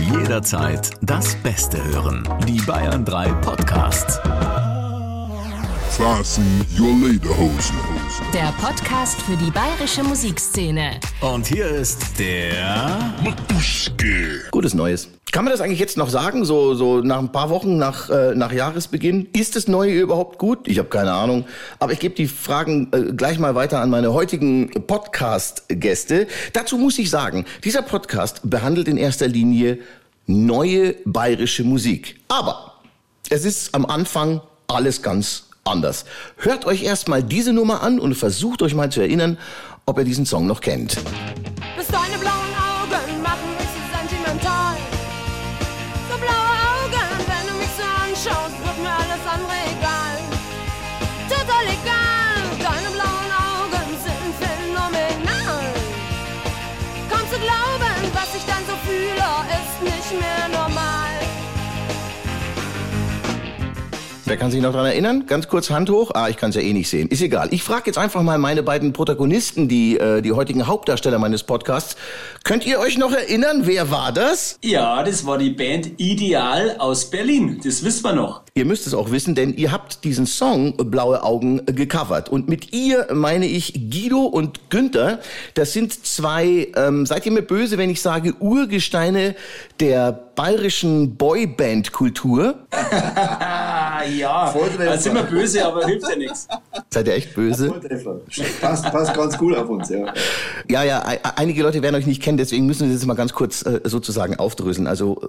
Jederzeit das Beste hören. Die Bayern 3 Podcasts. Fasten your Lederhosen. Der Podcast für die bayerische Musikszene. Und hier ist der Matuschke. Gutes Neues. Kann man das eigentlich jetzt noch sagen, so, so nach ein paar Wochen nach, äh, nach Jahresbeginn? Ist das Neue überhaupt gut? Ich habe keine Ahnung. Aber ich gebe die Fragen äh, gleich mal weiter an meine heutigen Podcast-Gäste. Dazu muss ich sagen, dieser Podcast behandelt in erster Linie neue bayerische Musik. Aber es ist am Anfang alles ganz anders. Hört euch erstmal diese Nummer an und versucht euch mal zu erinnern, ob ihr diesen Song noch kennt. Wer kann sich noch dran erinnern? Ganz kurz Hand hoch. Ah, ich kann es ja eh nicht sehen. Ist egal. Ich frage jetzt einfach mal meine beiden Protagonisten, die, äh, die heutigen Hauptdarsteller meines Podcasts. Könnt ihr euch noch erinnern, wer war das? Ja, das war die Band Ideal aus Berlin. Das wissen wir noch. Ihr müsst es auch wissen, denn ihr habt diesen Song Blaue Augen gecovert. Und mit ihr meine ich Guido und Günther. Das sind zwei, ähm, seid ihr mir böse, wenn ich sage, Urgesteine der bayerischen Boyband-Kultur? Ja. Volltreffer. Da sind wir böse, aber hilft ja nichts. Seid ihr echt böse? Volltreffer. Passt, passt ganz gut auf uns, ja. Ja, ja, ei- einige Leute werden euch nicht kennen, deswegen müssen wir das jetzt mal ganz kurz äh, sozusagen aufdröseln. Also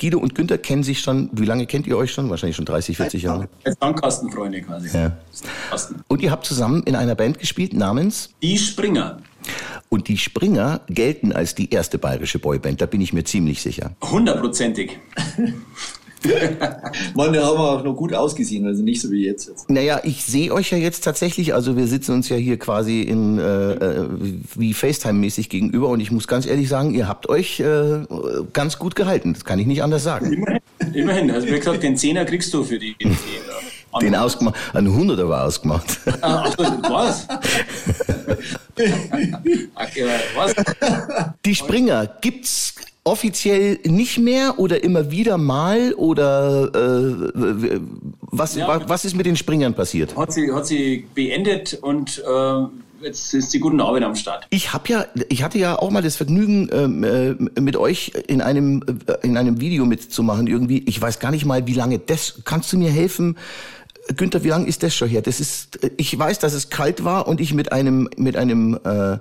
Guido und Günther kennen sich schon, wie lange kennt ihr euch schon? Wahrscheinlich schon 30, 40 Jahre. Als Sandkastenfreunde quasi. Ja. Und ihr habt zusammen in einer Band gespielt namens Die Springer. und die Springer gelten als die erste bayerische Boyband, da bin ich mir ziemlich sicher. Hundertprozentig. Mann, da haben wir auch noch gut ausgesehen, also nicht so wie jetzt. jetzt. Naja, ich sehe euch ja jetzt tatsächlich, also wir sitzen uns ja hier quasi in äh, äh, wie FaceTime-mäßig gegenüber und ich muss ganz ehrlich sagen, ihr habt euch äh, ganz gut gehalten. Das kann ich nicht anders sagen. Immerhin. Immerhin. Also wie gesagt, den Zehner kriegst du für die. die äh, Den ausgemacht, ein Hunderter war ausgemacht. Ah, Ach, so, was? Was? Die Springer gibt's offiziell nicht mehr oder immer wieder mal oder äh, was, Ja. wa- was ist mit den Springern passiert? Hat sie, hat sie beendet und äh, jetzt ist die guten Arbeit am Start. Ich habe ja, ich hatte ja auch mal das Vergnügen, ähm, äh, mit euch in einem äh, in einem Video mitzumachen irgendwie. Ich weiß gar nicht mal, wie lange das. Kannst du mir helfen? Günther, wie lange ist das schon her? Das ist, ich weiß, dass es kalt war und ich mit einem mit einem äh,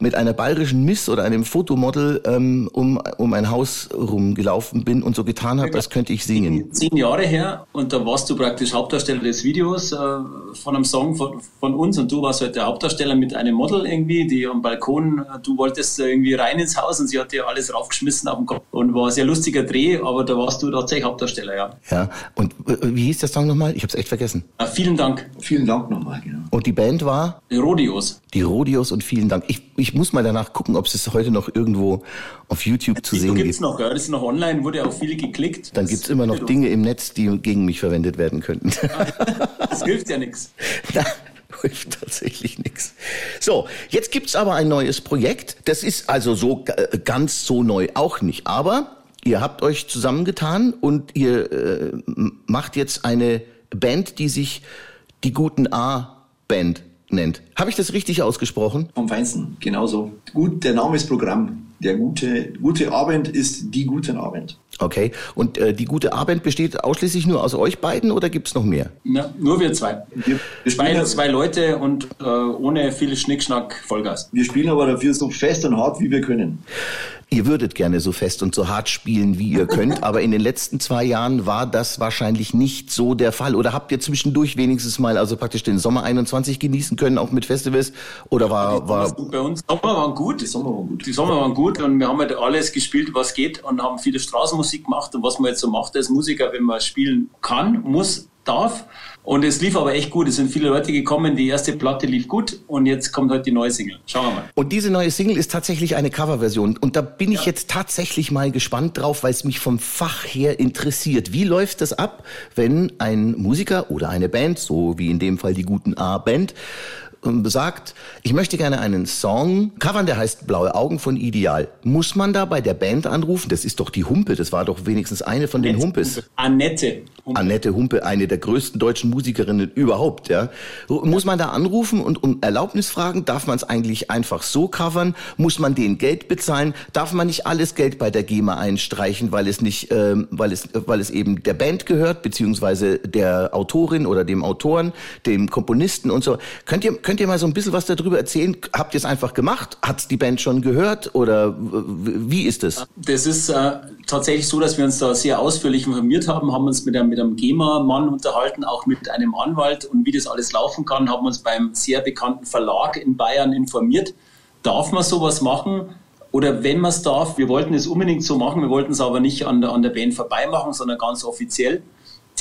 mit einer bayerischen Miss oder einem Fotomodel ähm, um um ein Haus rumgelaufen bin und so getan habe, als könnte ich singen. Zehn Jahre her und da warst du praktisch Hauptdarsteller des Videos äh, von einem Song von, von uns und du warst halt der Hauptdarsteller mit einem Model irgendwie, die am Balkon, äh, du wolltest irgendwie rein ins Haus und sie hat dir alles raufgeschmissen auf den Kopf und war ein sehr lustiger Dreh, aber da warst du tatsächlich Hauptdarsteller, ja. Ja. Und äh, wie hieß der Song nochmal? Ich habe es echt vergessen. Äh, vielen Dank. Vielen Dank nochmal, genau. Und die Band war? Die Rodeos. Die Rodios und vielen Dank. Ich, ich muss mal danach gucken, ob es heute noch irgendwo auf YouTube zu Die sehen gibt's gibt. noch, ja. Das ist noch online, wurde auch viele geklickt. Dann Das- gibt's immer noch Dinge im Netz, die gegen mich verwendet werden könnten. Das hilft ja nichts. Da hilft tatsächlich nichts. So, jetzt gibt's aber ein neues Projekt. Das ist also so äh, ganz so neu auch nicht. Aber ihr habt euch zusammengetan und ihr äh, macht jetzt eine Band, die sich die guten A-Band nennt. Habe ich das richtig ausgesprochen? Vom Feinsten, genauso. Gut, der Name ist Programm. Der gute, gute Abend ist die guten Abend. Okay. Und äh, die gute A-Band besteht ausschließlich nur aus euch beiden oder gibt's noch mehr? Ja, nur wir zwei. Wir, wir, spielen, zwei Leute und äh, ohne viel Schnickschnack Vollgas. wir spielen aber dafür so fest und hart, wie wir können. Ihr würdet gerne so fest und so hart spielen, wie ihr könnt, aber in den letzten zwei Jahren war das wahrscheinlich nicht so der Fall. Oder habt ihr zwischendurch wenigstens mal also praktisch den Sommer 21 genießen können, auch mit Festivals? Oder war, war Bei uns Sommer waren gut. Die Sommer waren gut. Die Sommer waren gut und wir haben halt alles gespielt, was geht und haben viele Straßenmusik gemacht und was man jetzt so macht als Musiker, wenn man spielen kann, muss, darf. Und es lief aber echt gut. Es sind viele Leute gekommen. Die erste Platte lief gut und jetzt kommt halt die neue Single. Schauen wir mal. Und diese neue Single ist tatsächlich eine Coverversion. Und da bin ich jetzt tatsächlich mal gespannt drauf, weil es mich vom Fach her interessiert. Wie läuft das ab, wenn ein Musiker oder eine Band, so wie in dem Fall die guten A-Band, sagt, ich möchte gerne einen Song covern, der heißt Blaue Augen von Ideal. Muss man da bei der Band anrufen? Das ist doch die Humpe, das war doch wenigstens eine von den Humpes. Annette. Humpe. Annette Humpe, eine der größten deutschen Musikerinnen überhaupt, ja. Muss man da anrufen und um Erlaubnis fragen? Darf man es eigentlich einfach so covern? Muss man denen Geld bezahlen? Darf man nicht alles Geld bei der GEMA einstreichen, weil es nicht, ähm, weil es, weil es eben der Band gehört, beziehungsweise der Autorin oder dem Autoren, dem Komponisten und so. Könnt ihr, könnt ihr mal so ein bisschen was darüber erzählen? Habt ihr es einfach gemacht? Hat's die Band schon gehört oder wie ist es? Das ist äh, tatsächlich so, dass wir uns da sehr ausführlich informiert haben, haben uns mit einem, mit einem GEMA-Mann unterhalten, auch mit einem Anwalt und wie das alles laufen kann, haben uns beim sehr bekannten Verlag in Bayern informiert. Darf man sowas machen? Oder wenn man es darf, wir wollten es unbedingt so machen, wir wollten es aber nicht an der, an der Band vorbei machen, sondern ganz offiziell.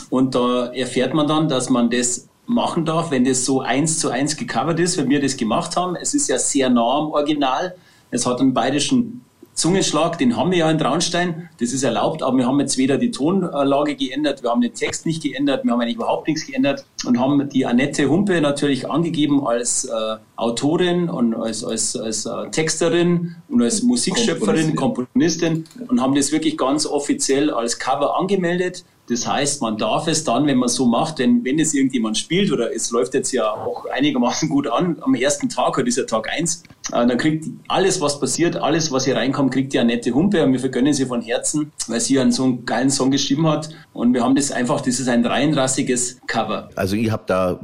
Und da erfährt man dann, dass man das machen darf, wenn das so eins zu eins gecovert ist, wenn wir das gemacht haben. Es ist ja sehr nah am Original. Es hat einen bayerischen Zungenschlag, den haben wir ja in Traunstein, das ist erlaubt, aber wir haben jetzt weder die Tonlage geändert, wir haben den Text nicht geändert, wir haben eigentlich überhaupt nichts geändert und haben die Annette Humpe natürlich angegeben als äh, Autorin und als, als, als äh, Texterin und als Musikschöpferin, Komponistin und haben das wirklich ganz offiziell als Cover angemeldet. Das heißt, man darf es dann, wenn man so macht, denn wenn es irgendjemand spielt oder es läuft jetzt ja auch einigermaßen gut an, am ersten Tag, heute ist ja Tag eins, dann kriegt alles, was passiert, alles, was hier reinkommt, kriegt die Annette Humpe und wir vergönnen sie von Herzen, weil sie einen so einen geilen Song geschrieben hat und wir haben das einfach, das ist ein reinrassiges Cover. Also ihr habt da,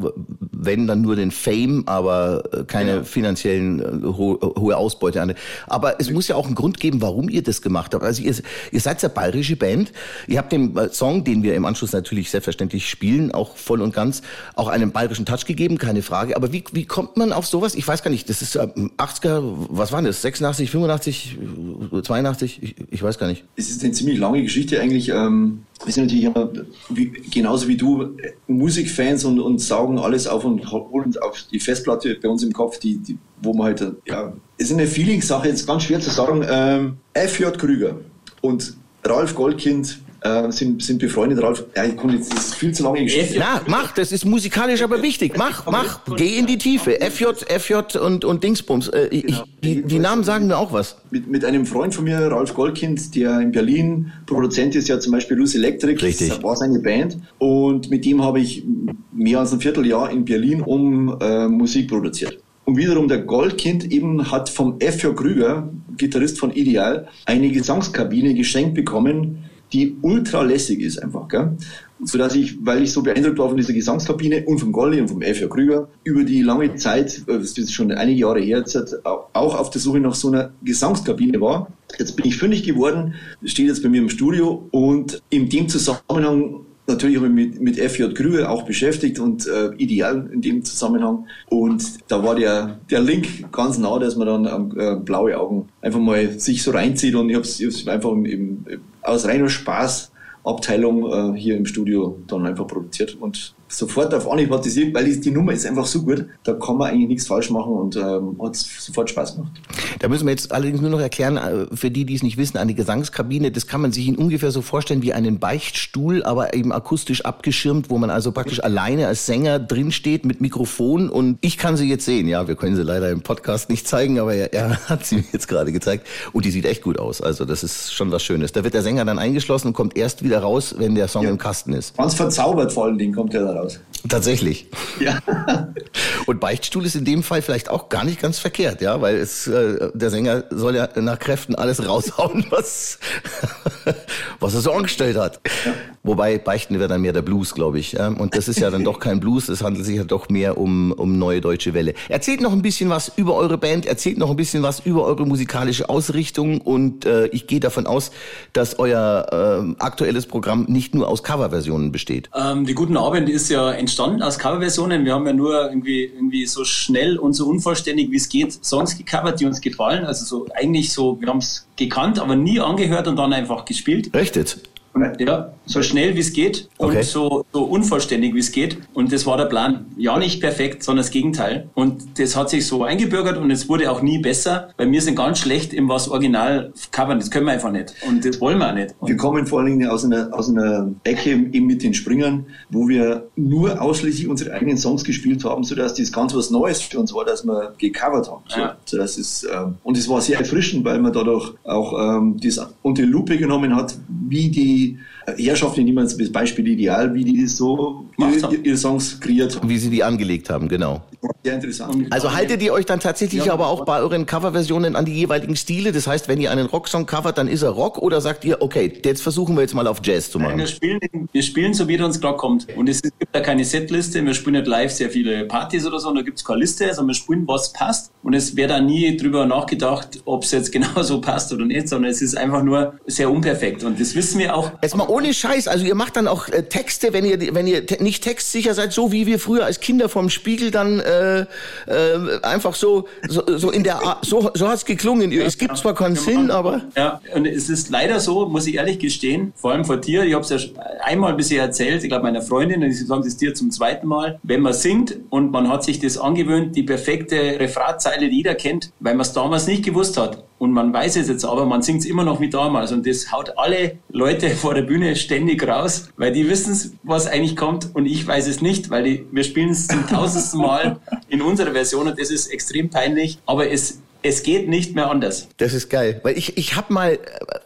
wenn dann nur den Fame, aber äh, keine finanziellen äh, ho hohe Ausbeute. an. Aber es muss ja auch einen Grund geben, warum ihr das gemacht habt. Also ihr, ihr seid eine bayerische Band. Ihr habt dem äh, Song, den wir im Anschluss natürlich selbstverständlich spielen, auch voll und ganz, auch einen bayerischen Touch gegeben, keine Frage. Aber wie, wie kommt man auf sowas? Ich weiß gar nicht. Das ist äh, 80er, was waren das? 86, 85, äh, 82? Ich, ich weiß gar nicht. Es ist eine ziemlich lange Geschichte eigentlich. Ähm, wir sind natürlich immer, wie, genauso wie du, äh, Musikfans und, und saugen alles auf und holen auf die Festplatte bei uns im Kopf, die, die, wo man halt, ja, ist eine Feelingssache, jetzt ganz schwer zu sagen. Ähm, F.J. Krüger und Ralf Goldkind äh, sind, sind befreundet. Ralf, ja, ich konnte jetzt, das ist viel zu lange Geschichte. Na, mach, das ist musikalisch aber wichtig. Mach, mach, geh in die Tiefe. FJ, FJ und, und Dingsbums. Äh, ich, die, die Namen sagen mir auch was. mit, mit einem Freund von mir, Ralf Goldkind, der in Berlin Produzent ist, ja zum Beispiel Loose Electric, Richtig. das war seine Band. Und mit dem habe ich mehr als ein Vierteljahr in Berlin um äh, Musik produziert. Und wiederum der Goldkind eben hat vom F.J. Krüger, Gitarrist von Ideal, eine Gesangskabine geschenkt bekommen, die ultra lässig ist einfach, gell? So dass ich, weil ich so beeindruckt war von dieser Gesangskabine und vom Goldi und vom F.J. Krüger, über die lange Zeit, äh, das ist schon einige Jahre her, jetzt auch auf der Suche nach so einer Gesangskabine war. Jetzt bin ich fündig geworden, steht jetzt bei mir im Studio und in dem Zusammenhang Natürlich habe ich mit, FJ Krüger auch beschäftigt und äh, ideal in dem Zusammenhang. Und da war der, der Link ganz nah, dass man dann äh, blaue Augen einfach mal sich so reinzieht. Und ich habe es einfach im, im, aus reiner Spaß Abteilung äh, hier im Studio dann einfach produziert und sofort auf Anhieb hat das, weil die, Nummer ist einfach so gut, da kann man eigentlich nichts falsch machen und ähm, hat sofort Spaß gemacht. Da müssen wir jetzt allerdings nur noch erklären, äh, für die, die es nicht wissen, eine Gesangskabine, das kann man sich in ungefähr so vorstellen wie einen Beichtstuhl, aber eben akustisch abgeschirmt, wo man also praktisch alleine als Sänger drinsteht mit Mikrofon und ich kann sie jetzt sehen. Ja, wir können sie leider im Podcast nicht zeigen, aber er, er hat sie mir jetzt gerade gezeigt und die sieht echt gut aus. Also das ist schon was Schönes. Da wird der Sänger dann eingeschlossen und kommt erst wieder raus, wenn der Song Ja. im Kasten ist. Ganz verzaubert vor allen Dingen kommt der da raus. those. Tatsächlich. Ja. Und Beichtstuhl ist in dem Fall vielleicht auch gar nicht ganz verkehrt, ja, weil es, äh, der Sänger soll ja nach Kräften alles raushauen, was, was er so angestellt hat. Wobei Beichten wäre dann mehr der Blues, glaube ich. Ja? Und das ist ja dann doch kein Blues, es handelt sich ja doch mehr um, um neue deutsche Welle. Erzählt noch ein bisschen was über eure Band, erzählt noch ein bisschen was über eure musikalische Ausrichtung und äh, ich gehe davon aus, dass euer äh, aktuelles Programm nicht nur aus Coverversionen besteht. Ähm, die Guten Abend ist ja entstanden aus Coverversionen. Wir haben ja nur irgendwie, irgendwie so schnell und so unvollständig wie es geht Songs gecovert, die uns gefallen. Also so eigentlich so, wir haben es gekannt, aber nie angehört und dann einfach gespielt. Jetzt? Ja, so schnell wie es geht und Okay. so, so unvollständig wie es geht. Und das war der Plan. Ja, nicht perfekt, sondern das Gegenteil. Und das hat sich so eingebürgert und es wurde auch nie besser, weil wir sind ganz schlecht im was Original covern. Das können wir einfach nicht. Und das wollen wir auch nicht. Wir Und kommen vor allen Dingen aus einer, aus einer Ecke eben mit den Springern, wo wir nur ausschließlich unsere eigenen Songs gespielt haben, sodass das ganz was Neues für uns war, dass wir gecovert haben. So, Ja. so das ist, ähm, und es war sehr erfrischend, weil man dadurch auch ähm, das unter die Lupe genommen hat, wie die see nehmen wir jetzt das Beispiel Ideal, wie die so Gemacht ihre, ihre Songs kreiert haben. Wie sie die angelegt haben, genau. Sehr interessant. Also haltet ihr euch dann tatsächlich Ja. aber auch bei euren Coverversionen an die jeweiligen Stile? Das heißt, wenn ihr einen Rocksong covert, dann ist er Rock oder sagt ihr, okay, jetzt versuchen wir jetzt mal auf Jazz zu wir machen? spielen, wir spielen so, wie er uns gerade kommt. Und es gibt da keine Setliste. Wir spielen nicht live sehr viele Partys oder so. Und da gibt es keine Liste, sondern wir spielen, was passt. Und es wäre da nie drüber nachgedacht, ob es jetzt genau so passt oder nicht, sondern es ist einfach nur sehr unperfekt. Und das wissen wir auch. Jetzt mal ohne Scheiß, also ihr macht dann auch äh, Texte, wenn ihr wenn ihr te nicht textsicher seid, so wie wir früher als Kinder vom Spiegel dann äh, äh, einfach so so, so in der Art, so so hat's geklungen. es gibt zwar keinen Sinn, aber Ja, und es ist leider so, muss ich ehrlich gestehen, vor allem vor dir, ich habe es ja einmal bisher erzählt, ich glaube meiner Freundin, und ich sage es dir zum zweiten Mal, wenn man singt und man hat sich das angewöhnt, die perfekte Refrainzeile, die jeder kennt, weil man es damals nicht gewusst hat. Und man weiß es jetzt aber, man singt es immer noch wie damals. Und das haut alle Leute vor der Bühne ständig raus, weil die wissen, was eigentlich kommt und ich weiß es nicht, weil die, wir spielen es zum tausendsten Mal in unserer Version und das ist extrem peinlich. Aber es, es geht nicht mehr anders. Das ist geil, weil ich ich habe mal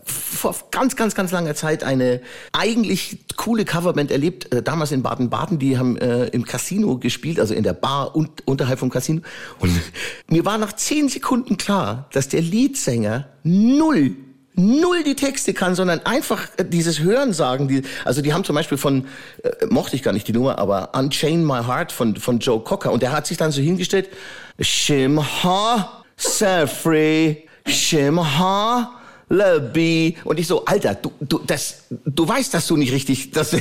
vor ganz ganz ganz langer Zeit eine eigentlich coole Coverband erlebt, äh, damals in Baden-Baden, die haben äh, im Casino gespielt, also in der Bar und unterhalb vom Casino und mir war nach zehn Sekunden klar, dass der Leadsänger null null die Texte kann, sondern einfach äh, dieses Hören sagen. Die, also die haben zum Beispiel von, äh, mochte ich gar nicht die Nummer, aber Unchain My Heart von, von Joe Cocker. Und der hat sich dann so hingestellt, Shimha, Safri, Shimha, Lebi. Und ich so, Alter, du, du, das, du weißt, dass du nicht richtig, das,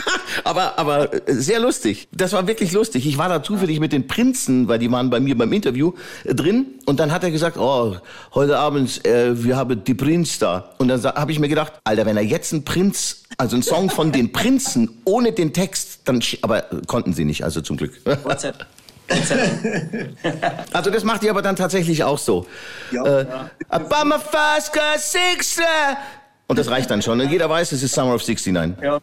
aber, aber äh, sehr lustig. Das war wirklich lustig. Ich war da zufällig mit den Prinzen, weil die waren bei mir beim Interview äh, drin. Und dann hat er gesagt, oh, heute Abend, äh, wir haben die Prinz da. Und dann habe ich mir gedacht, Alter, wenn er jetzt einen Prinz, also einen Song von den Prinzen ohne den Text, dann, aber äh, konnten sie nicht, also zum Glück. Gott Also das macht ihr aber dann tatsächlich auch so. Ja. Äh, About my first girl, six, äh. Und das reicht dann schon. Und jeder weiß, es ist Summer of 69. Ja,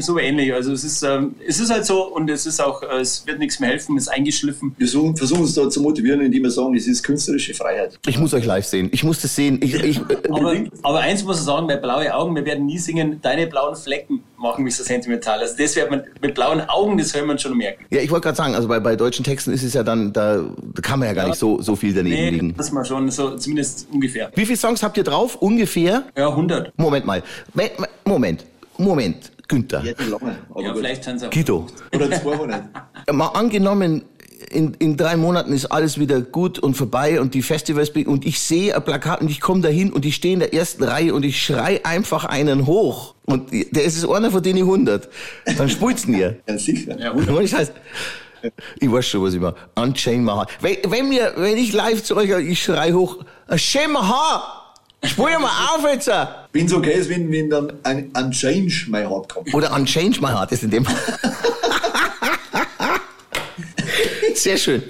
so ähnlich. Also es ist, ähm, es ist halt so und es ist auch, äh, es wird nichts mehr helfen, es ist eingeschliffen. Wir versuchen, versuchen uns da zu motivieren, indem wir sagen, das ist künstlerische Freiheit. Ich muss euch live sehen. Ich muss das sehen. Ich, ich, äh, Aber, aber eins muss ich sagen, bei blaue Augen, wir werden nie singen, deine blauen Flecken machen mich so sentimental. Also das wird man mit blauen Augen, das hört man schon merken. ja, ich wollte gerade sagen, also bei, bei deutschen Texten ist es ja dann, da, kann man ja gar nicht so, so viel daneben Nee, liegen. das mal schon, so zumindest ungefähr. Wie viele Songs habt ihr drauf? Ungefähr? Ja, 100. Moment mal. Me- me- Moment. Moment. Günther. Ja, Ja, vielleicht sind es auch. Guido. Oder 200. Mal angenommen, in, in drei Monaten ist alles wieder gut und vorbei und die Festivals be- und ich sehe ein Plakat und ich komme dahin und ich stehe in der ersten Reihe und ich schrei einfach einen hoch und der ist es einer von denen 100. Dann spult's ihr. Ja, sicher. Ja, 100. Ohne Scheiß. Ich weiß schon, was ich mache. Unchain my heart. Wenn, wenn, mir, wenn ich live zu euch, ich schrei hoch, Unchain my heart. Spul mal auf jetzt. Wenn es okay ist, wenn, wenn dann ein, ein Change my heart kommt. Oder Unchange my heart ist in dem Sehr schön.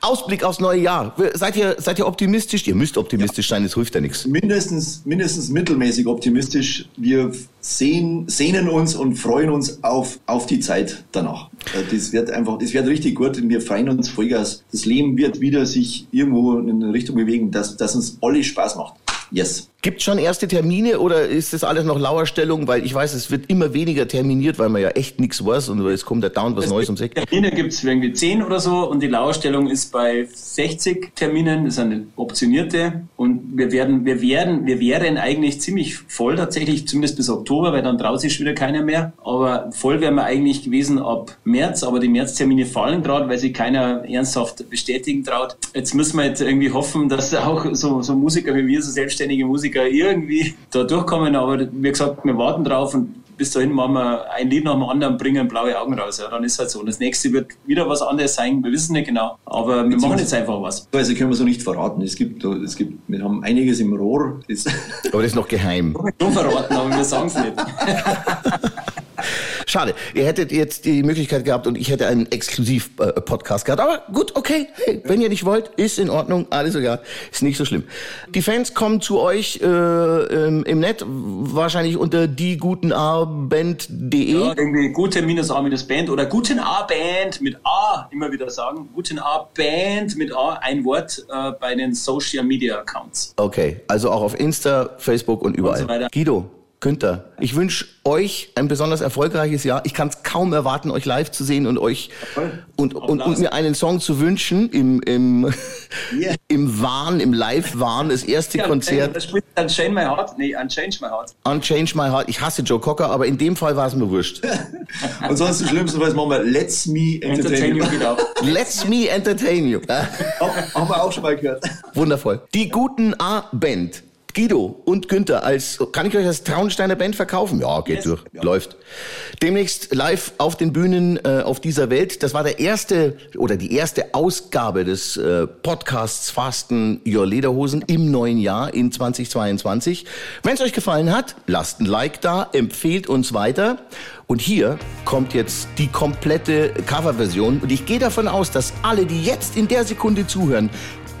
Ausblick aufs neue Jahr. Seid ihr, seid ihr optimistisch? Ihr müsst optimistisch sein, es hilft ja nichts. Mindestens, mindestens mittelmäßig optimistisch. Wir sehen, sehnen uns und freuen uns auf, auf die Zeit danach. Äh, Das wird einfach, das wird richtig gut und wir freuen uns Vollgas. Das Leben wird wieder sich irgendwo in eine Richtung bewegen, dass, dass uns alle Spaß macht. Yes. Gibt schon erste Termine oder ist das alles noch Lauerstellung? Weil ich weiß, es wird immer weniger terminiert, weil man ja echt nichts weiß und es kommt da dauernd was Neues ums Eck. Termine gibt es irgendwie 10 oder so und die Lauerstellung ist bei 60 Terminen, das ist eine optionierte und wir werden, wir werden, wir wären eigentlich ziemlich voll tatsächlich, zumindest bis Oktober, weil dann traut sich wieder keiner mehr. Aber voll wären wir eigentlich gewesen ab März, aber die Märztermine fallen gerade, weil sich keiner ernsthaft bestätigen traut. Jetzt müssen wir jetzt irgendwie hoffen, dass auch so, so Musiker wie wir, so selbstständige Musiker, irgendwie da durchkommen. Aber wie gesagt, wir warten drauf und bis dahin machen wir ein Lied nach dem anderen, bringen blaue Augen raus. Ja, dann ist halt so. Und das nächste wird wieder was anderes sein. Wir wissen nicht genau. Aber wir machen jetzt einfach was. Also können wir so nicht verraten. Es gibt, es gibt, wir haben einiges im Rohr. Das Aber das ist noch geheim. Schon verraten, aber wir sagen es nicht. Schade. Ihr hättet jetzt die Möglichkeit gehabt und ich hätte einen Exklusiv-Podcast gehabt. Aber gut, okay. Hey, wenn ihr nicht wollt, ist in Ordnung. Alles egal. Ist nicht so schlimm. Die Fans kommen zu euch äh, im, im Net, wahrscheinlich unter diegutenaband.de. Ja, irgendwie gute minus A minus Band oder guten A Band mit A immer wieder sagen. Guten A Band mit A, ein Wort äh, bei den Social Media Accounts. Okay, also auch auf Insta, Facebook und überall. so weiter. Guido, Günther, ich wünsche euch ein besonders erfolgreiches Jahr. Ich kann es kaum erwarten, euch live zu sehen und euch und, und, und mir einen Song zu wünschen im, im, Yeah. im Wahn, im Live-Wahn, das erste Konzert. Das spielt Unchain My Heart. Nee, Unchange My Heart. Unchange My Heart. Ich hasse Joe Cocker, aber in dem Fall war es mir wurscht. Und sonst im schlimmsten Fall machen wir Let's Me Entertain Entertain You. Let's me entertain you. Äh, Haben wir auch schon mal gehört. Wundervoll. Die guten A-Band. Guido und Günther als, kann ich euch als Traunsteiner Band verkaufen? Ja, geht Yes. durch, läuft. Demnächst live auf den Bühnen äh, auf dieser Welt. Das war der erste oder die erste Ausgabe des äh, Podcasts Fasten Your Lederhosen im neuen Jahr in 2022. Wenn es euch gefallen hat, lasst ein Like da, empfehlt uns weiter. Und hier kommt jetzt die komplette Coverversion. Und ich gehe davon aus, dass alle, die jetzt in der Sekunde zuhören,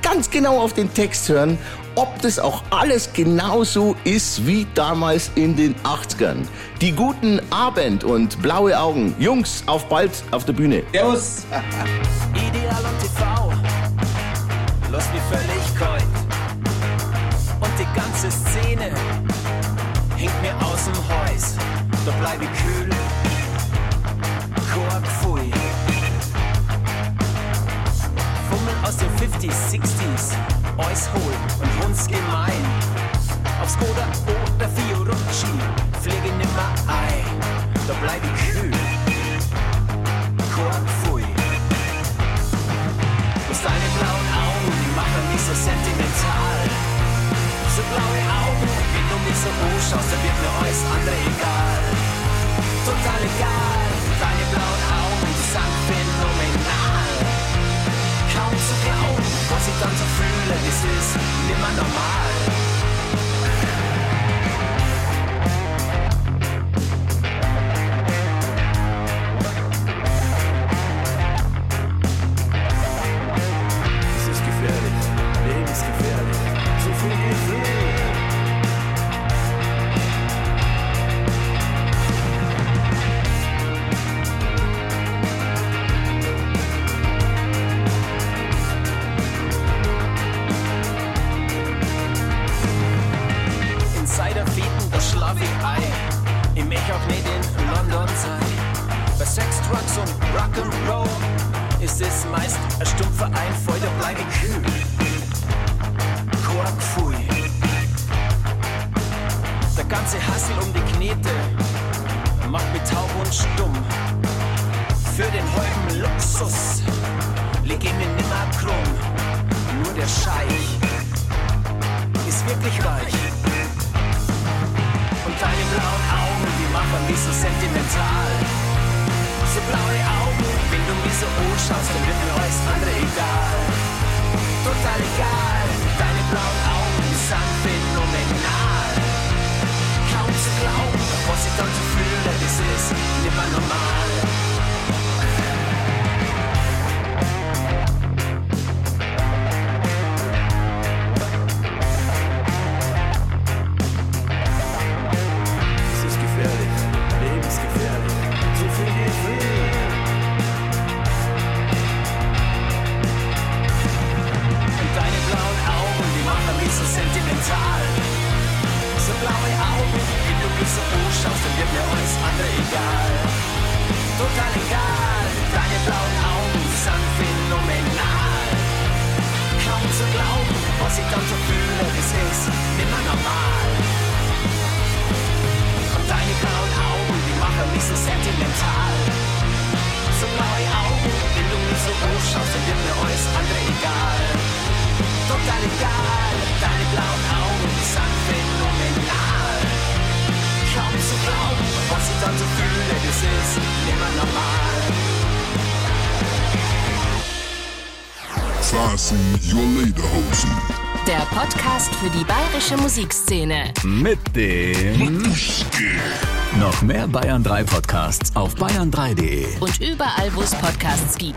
ganz genau auf den Text hören, ob das auch alles genauso ist wie damals in den 80ern. Die guten Abend und blaue Augen. Jungs, auf bald auf der Bühne. Servus. Ideal und TV, lässt mich völlig kalt. Und die ganze Szene hängt mir aus dem Häus. Da bleib ich kühl, Kork pfui. Fummel aus den 50s, 60s, Eus holen und uns gemein. Auf Skoda oder Fiorucci pflege nimmer ein. Da bleib ich kühl, Kork pfui. Bloß deine blauen Augen, die machen mich so sentimental. So blaue Augen, wenn du mich so anschaust, dann wird mir alles andere egal. Total egal, deine blauen Augen, die sind phänomenal. Was ich dann so fühle, das ist nimmer normal. Der Scheich ist wirklich weich. Und deine blauen Augen, die machen mich so sentimental. So blaue Augen, wenn du mich so anschaust, dann wird mir alles andere egal. Total egal, deine blauen Augen, sind phänomenal. Kaum zu glauben, was ich dann so fühle, das ist nimmer normal. Mich so. So blaue Augen, wenn du mich so anschaust, dann wird mir alles andere egal. Total egal, deine blauen Augen, die sind phänomenal. Kaum zu glauben, was ich normal. Fasten your Lederhosen. Der Podcast für die bayerische Musikszene. Mit dem noch mehr Bayern 3 Podcasts auf bayern3.de. Und überall, wo es Podcasts gibt.